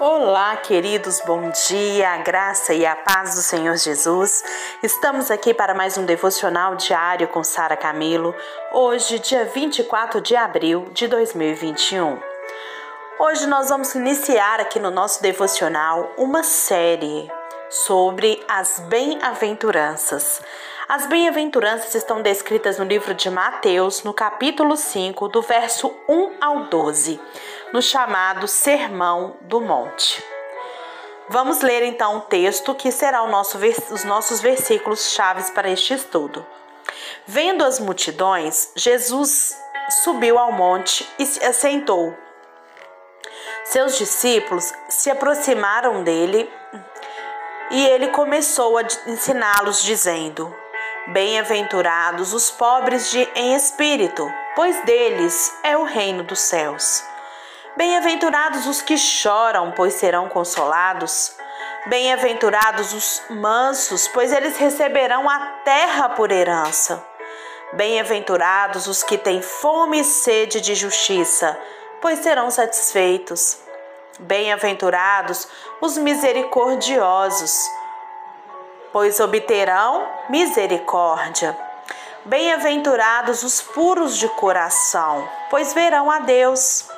Olá, queridos, bom dia, a graça e a paz do Senhor Jesus. Estamos aqui para mais um devocional diário com Sara Camilo, hoje, dia 24 de abril de 2021. Hoje nós vamos iniciar aqui no nosso devocional uma série sobre as bem-aventuranças. As bem-aventuranças estão descritas no livro de Mateus, no capítulo 5, do verso 1 ao 12, no chamado Sermão do Monte. Vamos ler então o texto que será nosso, os nossos versículos chaves para este estudo. Vendo as multidões, Jesus subiu ao monte e se assentou. Seus discípulos se aproximaram dele e ele começou a ensiná-los, dizendo: Bem-aventurados os pobres de em espírito, pois deles é o reino dos céus. Bem-aventurados os que choram, pois serão consolados. Bem-aventurados os mansos, pois eles receberão a terra por herança. Bem-aventurados os que têm fome e sede de justiça, pois serão satisfeitos. Bem-aventurados os misericordiosos, pois obterão misericórdia. Bem-aventurados os puros de coração, pois verão a Deus.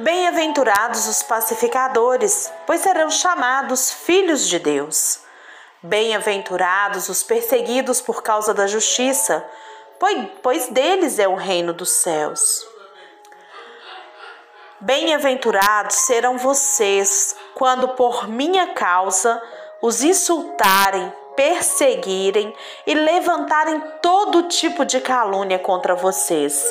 Bem-aventurados os pacificadores, pois serão chamados filhos de Deus. Bem-aventurados os perseguidos por causa da justiça, pois deles é o reino dos céus. Bem-aventurados serão vocês quando por minha causa os insultarem, perseguirem e levantarem todo tipo de calúnia contra vocês.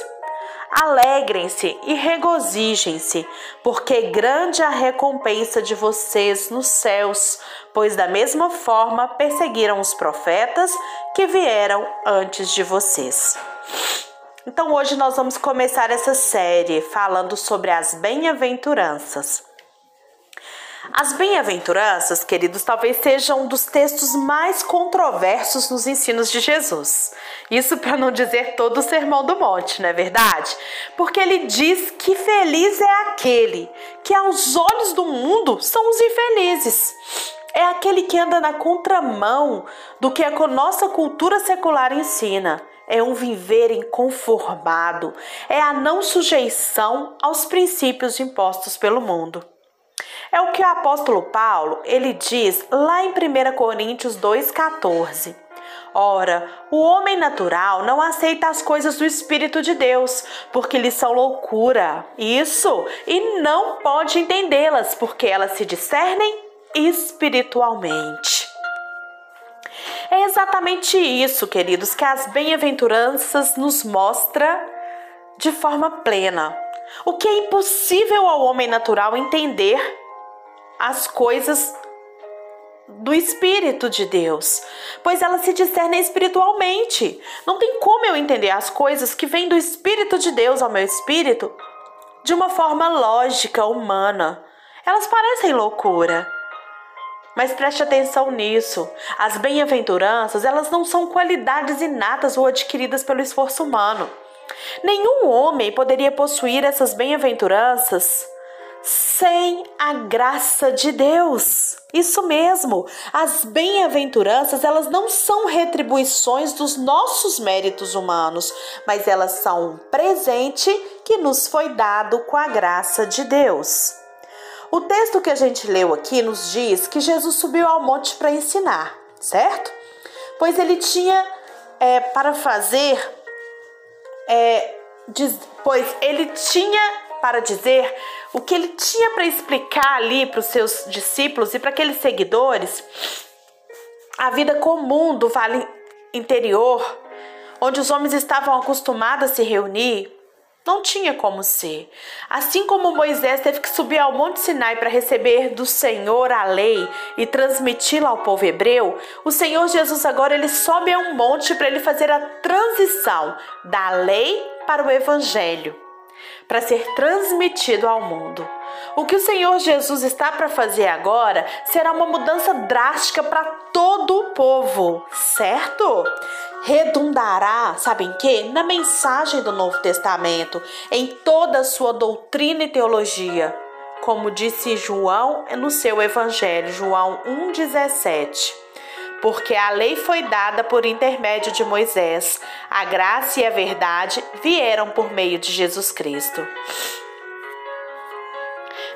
Alegrem-se e regozijem-se, porque grande é a recompensa de vocês nos céus, pois da mesma forma perseguiram os profetas que vieram antes de vocês. Então hoje nós vamos começar essa série falando sobre as bem-aventuranças. As bem-aventuranças, queridos, talvez sejam um dos textos mais controversos nos ensinos de Jesus. Isso para não dizer todo o Sermão do Monte, não é verdade? Porque ele diz que feliz é aquele que, aos olhos do mundo, são os infelizes. É aquele que anda na contramão do que a nossa cultura secular ensina é um viver inconformado, é a não sujeição aos princípios impostos pelo mundo. É o que o apóstolo Paulo, ele diz lá em 1 Coríntios 2:14. Ora, o homem natural não aceita as coisas do Espírito de Deus, porque lhes são loucura. Isso, e não pode entendê-las, porque elas se discernem espiritualmente. É exatamente isso, queridos, que as bem-aventuranças nos mostra de forma plena. O que é impossível ao homem natural entender as coisas do Espírito de Deus, pois elas se discernem espiritualmente. Não tem como eu entender as coisas que vêm do Espírito de Deus ao meu espírito de uma forma lógica, humana. Elas parecem loucura. Mas preste atenção nisso. As bem-aventuranças, elas não são qualidades inatas ou adquiridas pelo esforço humano. Nenhum homem poderia possuir essas bem-aventuranças sem a graça de Deus. Isso mesmo. As bem-aventuranças, elas não são retribuições dos nossos méritos humanos, mas elas são um presente que nos foi dado com a graça de Deus. O texto que a gente leu aqui nos diz que Jesus subiu ao monte para ensinar, certo? Pois ele tinha é, para fazer, é, diz, pois ele tinha para dizer o que ele tinha para explicar ali para os seus discípulos e para aqueles seguidores, a vida comum do vale interior, onde os homens estavam acostumados a se reunir, não tinha como ser. Assim como Moisés teve que subir ao Monte Sinai para receber do Senhor a lei e transmiti-la ao povo hebreu, o Senhor Jesus agora ele sobe a um monte para ele fazer a transição da lei para o evangelho, para ser transmitido ao mundo. O que o Senhor Jesus está para fazer agora será uma mudança drástica para todo o povo, certo? redundará, sabem que? Na mensagem do Novo Testamento, em toda a sua doutrina e teologia, como disse João no seu evangelho, João 1:17. Porque a lei foi dada por intermédio de Moisés, a graça e a verdade vieram por meio de Jesus Cristo.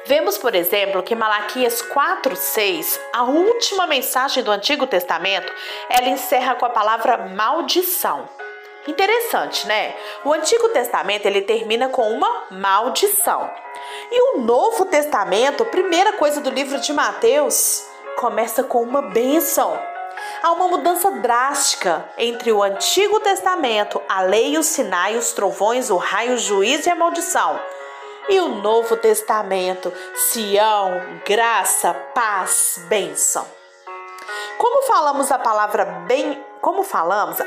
Vemos, por exemplo, que Malaquias 4:6, a última mensagem do Antigo Testamento, ela encerra com a palavra maldição. Interessante, né? O Antigo Testamento ele termina com uma maldição. E o Novo Testamento, primeira coisa do livro de Mateus, começa com uma bênção. Há uma mudança drástica entre o Antigo Testamento, a lei, os sinais, os trovões, o raio, o juízo e a maldição e o Novo Testamento, Sião, graça, paz, bênção. Como falamos a palavra bem, como falamos,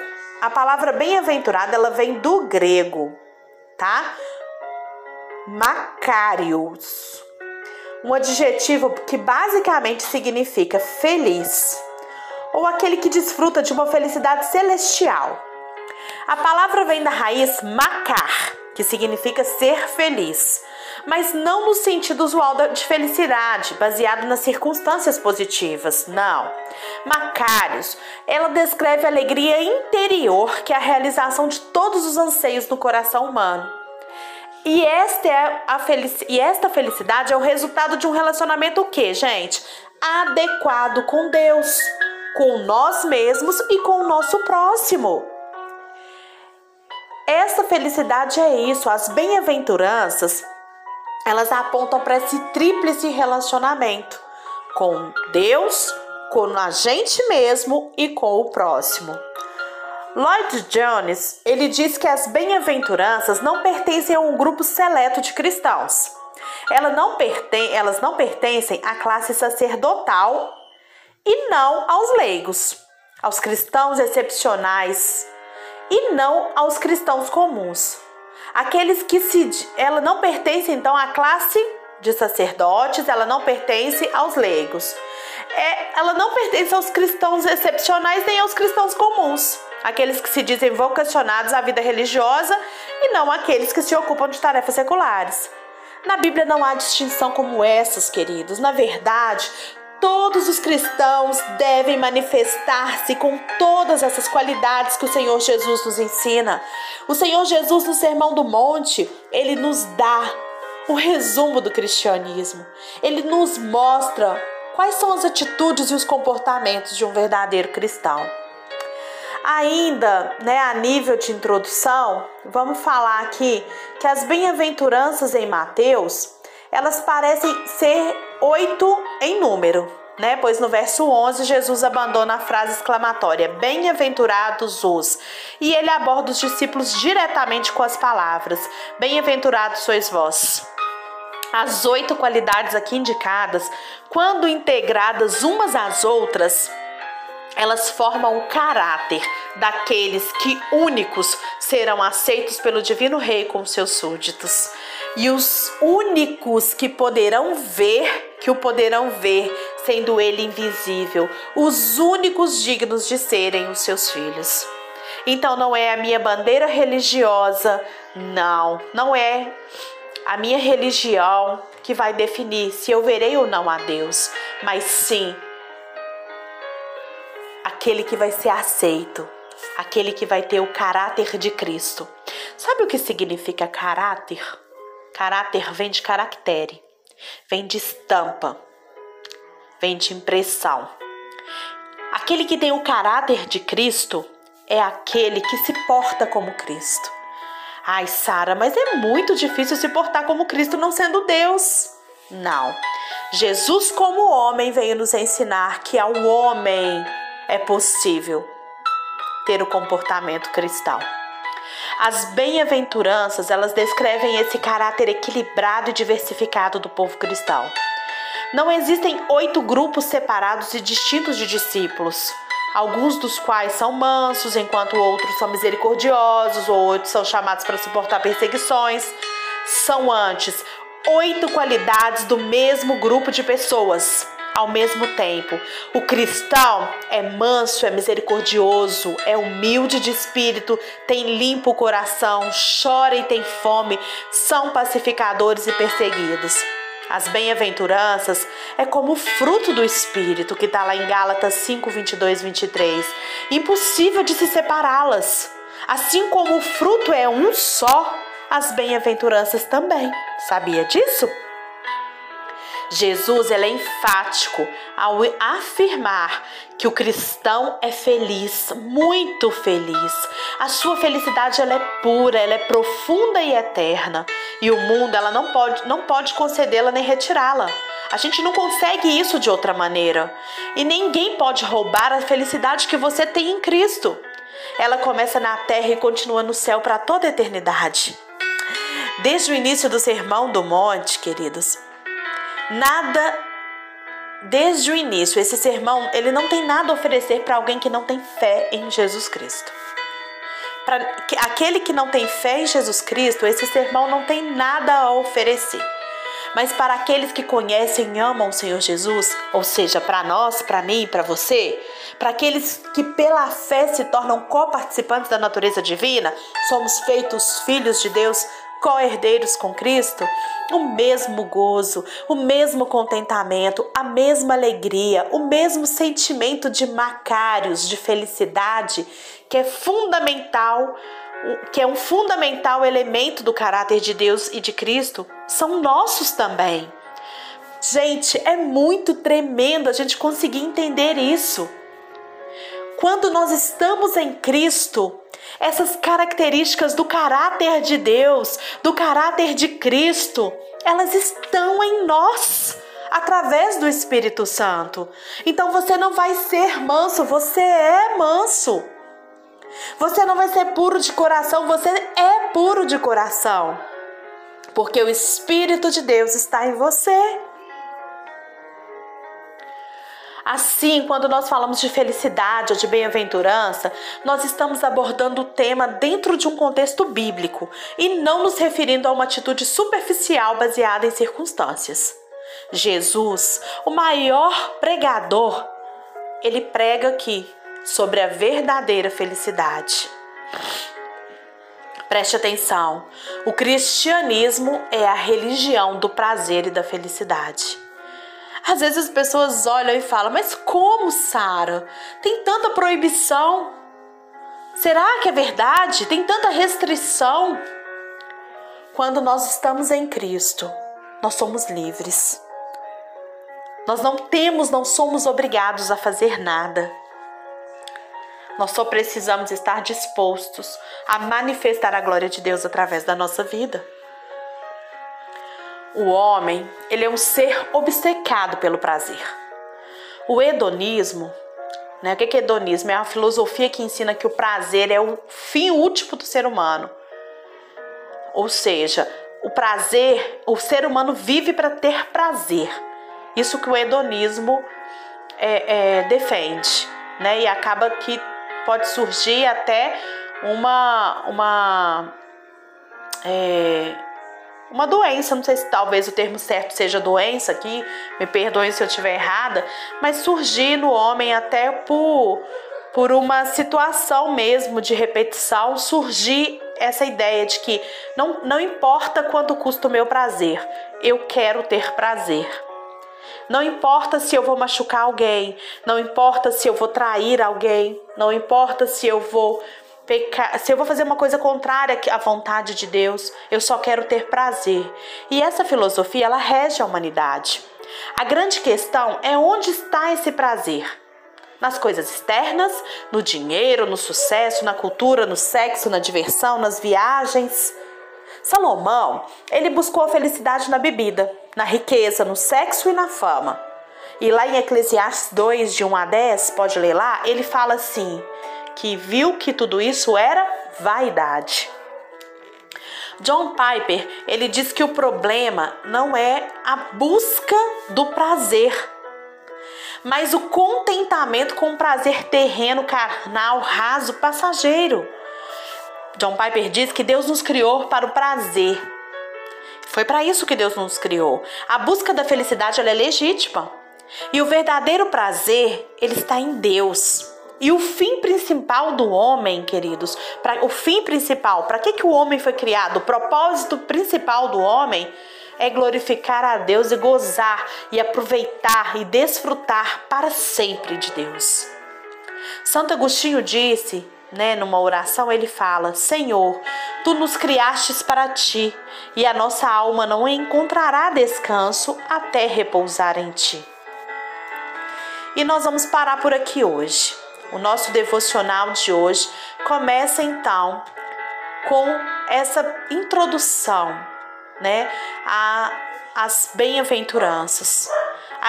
a palavra bem-aventurada ela vem do grego, tá? Macarios. Um adjetivo que basicamente significa feliz ou aquele que desfruta de uma felicidade celestial. A palavra vem da raiz macar, que significa ser feliz, mas não no sentido usual de felicidade, baseado nas circunstâncias positivas, não. Macários, ela descreve a alegria interior, que é a realização de todos os anseios do coração humano. E esta, é a felic... e esta felicidade é o resultado de um relacionamento o quê, gente? Adequado com Deus, com nós mesmos e com o nosso próximo. Essa felicidade é isso, as bem-aventuranças, elas apontam para esse tríplice relacionamento com Deus, com a gente mesmo e com o próximo. Lloyd Jones, ele diz que as bem-aventuranças não pertencem a um grupo seleto de cristãos. Elas não, pertencem à classe sacerdotal e não aos leigos, aos cristãos excepcionais, e não aos cristãos comuns. Aqueles que se ela não pertence então à classe de sacerdotes, ela não pertence aos leigos. É, ela não pertence aos cristãos excepcionais nem aos cristãos comuns, aqueles que se dizem vocacionados à vida religiosa e não aqueles que se ocupam de tarefas seculares. Na Bíblia não há distinção como essas, queridos. Na verdade, Todos os cristãos devem manifestar-se com todas essas qualidades que o Senhor Jesus nos ensina. O Senhor Jesus, no Sermão do Monte, ele nos dá o resumo do cristianismo. Ele nos mostra quais são as atitudes e os comportamentos de um verdadeiro cristão. Ainda, né, a nível de introdução, vamos falar aqui que as bem-aventuranças em Mateus, elas parecem ser oito em número, né? Pois no verso 11 Jesus abandona a frase exclamatória: Bem-aventurados os. E ele aborda os discípulos diretamente com as palavras: Bem-aventurados sois vós. As oito qualidades aqui indicadas, quando integradas umas às outras, elas formam o caráter daqueles que únicos serão aceitos pelo Divino Rei com seus súditos. E os únicos que poderão ver, que o poderão ver, sendo ele invisível, os únicos dignos de serem os seus filhos. Então não é a minha bandeira religiosa, não, não é a minha religião que vai definir se eu verei ou não a Deus, mas sim aquele que vai ser aceito, aquele que vai ter o caráter de Cristo. Sabe o que significa caráter? Caráter vem de caractere, vem de estampa, vem de impressão. Aquele que tem o caráter de Cristo é aquele que se porta como Cristo. Ai, Sara, mas é muito difícil se portar como Cristo não sendo Deus. Não. Jesus, como homem, veio nos ensinar que ao homem é possível ter o comportamento cristão. As bem-aventuranças, elas descrevem esse caráter equilibrado e diversificado do povo cristão. Não existem oito grupos separados e distintos de discípulos, alguns dos quais são mansos, enquanto outros são misericordiosos, ou outros são chamados para suportar perseguições. São antes oito qualidades do mesmo grupo de pessoas ao mesmo tempo. O cristão é manso, é misericordioso, é humilde de espírito, tem limpo coração, chora e tem fome, são pacificadores e perseguidos. As bem-aventuranças é como o fruto do Espírito, que está lá em Gálatas 5, 22, 23. Impossível de se separá-las. Assim como o fruto é um só, as bem-aventuranças também. Sabia disso? Jesus é enfático ao afirmar que o cristão é feliz, muito feliz. A sua felicidade ela é pura, ela é profunda e eterna. E o mundo ela não pode, não pode concedê-la nem retirá-la. A gente não consegue isso de outra maneira. E ninguém pode roubar a felicidade que você tem em Cristo. Ela começa na terra e continua no céu para toda a eternidade. Desde o início do Sermão do Monte, queridos, nada desde o início, esse sermão, ele não tem nada a oferecer para alguém que não tem fé em Jesus Cristo. Para aquele que não tem fé em Jesus Cristo, esse sermão não tem nada a oferecer. Mas para aqueles que conhecem e amam o Senhor Jesus, ou seja, para nós, para mim, para você, para aqueles que pela fé se tornam coparticipantes da natureza divina, somos feitos filhos de Deus, co-herdeiros com Cristo, o mesmo gozo, o mesmo contentamento, a mesma alegria, o mesmo sentimento de macários, de felicidade, que é fundamental, que é um fundamental elemento do caráter de Deus e de Cristo, são nossos também. Gente, é muito tremendo a gente conseguir entender isso. Quando nós estamos em Cristo, essas características do caráter de Deus, do caráter de Cristo, elas estão em nós através do Espírito Santo. Então você não vai ser manso, você é manso. Você não vai ser puro de coração, você é puro de coração. Porque o Espírito de Deus está em você. Assim, quando nós falamos de felicidade ou de bem-aventurança, nós estamos abordando o tema dentro de um contexto bíblico e não nos referindo a uma atitude superficial baseada em circunstâncias. Jesus, o maior pregador, ele prega aqui sobre a verdadeira felicidade. Preste atenção: o cristianismo é a religião do prazer e da felicidade. Às vezes as pessoas olham e falam: Mas como, Sara? Tem tanta proibição? Será que é verdade? Tem tanta restrição? Quando nós estamos em Cristo, nós somos livres. Nós não temos, não somos obrigados a fazer nada. Nós só precisamos estar dispostos a manifestar a glória de Deus através da nossa vida. O homem, ele é um ser obcecado pelo prazer. O hedonismo, né? O que é hedonismo? É uma filosofia que ensina que o prazer é o fim último do ser humano. Ou seja, o prazer, o ser humano vive para ter prazer. Isso que o hedonismo é, é, defende, né? E acaba que pode surgir até uma, uma é, uma doença, não sei se talvez o termo certo seja doença aqui, me perdoem se eu estiver errada, mas surgir no homem até por, por uma situação mesmo de repetição, surgir essa ideia de que não, não importa quanto custa o meu prazer, eu quero ter prazer. Não importa se eu vou machucar alguém, não importa se eu vou trair alguém, não importa se eu vou se eu vou fazer uma coisa contrária à vontade de Deus, eu só quero ter prazer. E essa filosofia ela rege a humanidade. A grande questão é onde está esse prazer? Nas coisas externas, no dinheiro, no sucesso, na cultura, no sexo, na diversão, nas viagens. Salomão, ele buscou a felicidade na bebida, na riqueza, no sexo e na fama. E lá em Eclesiastes 2, de 1 a 10, pode ler lá, ele fala assim: que viu que tudo isso era vaidade. John Piper, ele diz que o problema não é a busca do prazer, mas o contentamento com o prazer terreno, carnal, raso, passageiro. John Piper diz que Deus nos criou para o prazer. Foi para isso que Deus nos criou. A busca da felicidade é legítima. E o verdadeiro prazer, ele está em Deus. E o fim principal do homem, queridos, pra, o fim principal, para que, que o homem foi criado? O propósito principal do homem é glorificar a Deus e gozar e aproveitar e desfrutar para sempre de Deus. Santo Agostinho disse, né, numa oração, ele fala: Senhor, tu nos criastes para ti, e a nossa alma não encontrará descanso até repousar em ti. E nós vamos parar por aqui hoje. O nosso devocional de hoje começa então com essa introdução, né, a as bem-aventuranças,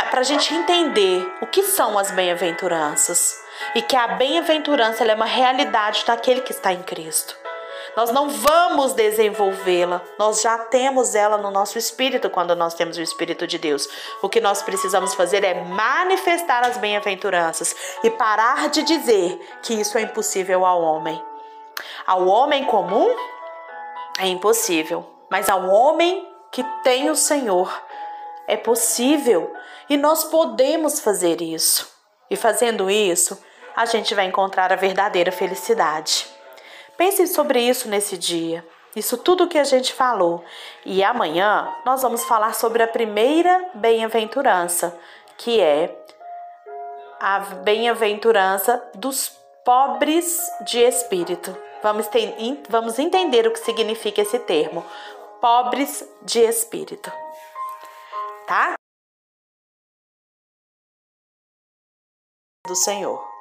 para a gente entender o que são as bem-aventuranças e que a bem-aventurança é uma realidade daquele que está em Cristo. Nós não vamos desenvolvê-la, nós já temos ela no nosso espírito quando nós temos o Espírito de Deus. O que nós precisamos fazer é manifestar as bem-aventuranças e parar de dizer que isso é impossível ao homem. Ao homem comum é impossível, mas ao homem que tem o Senhor é possível e nós podemos fazer isso. E fazendo isso, a gente vai encontrar a verdadeira felicidade. Pense sobre isso nesse dia. Isso tudo que a gente falou. E amanhã nós vamos falar sobre a primeira bem-aventurança, que é a bem-aventurança dos pobres de espírito. Vamos, ter, vamos entender o que significa esse termo. Pobres de espírito. Tá? Do Senhor.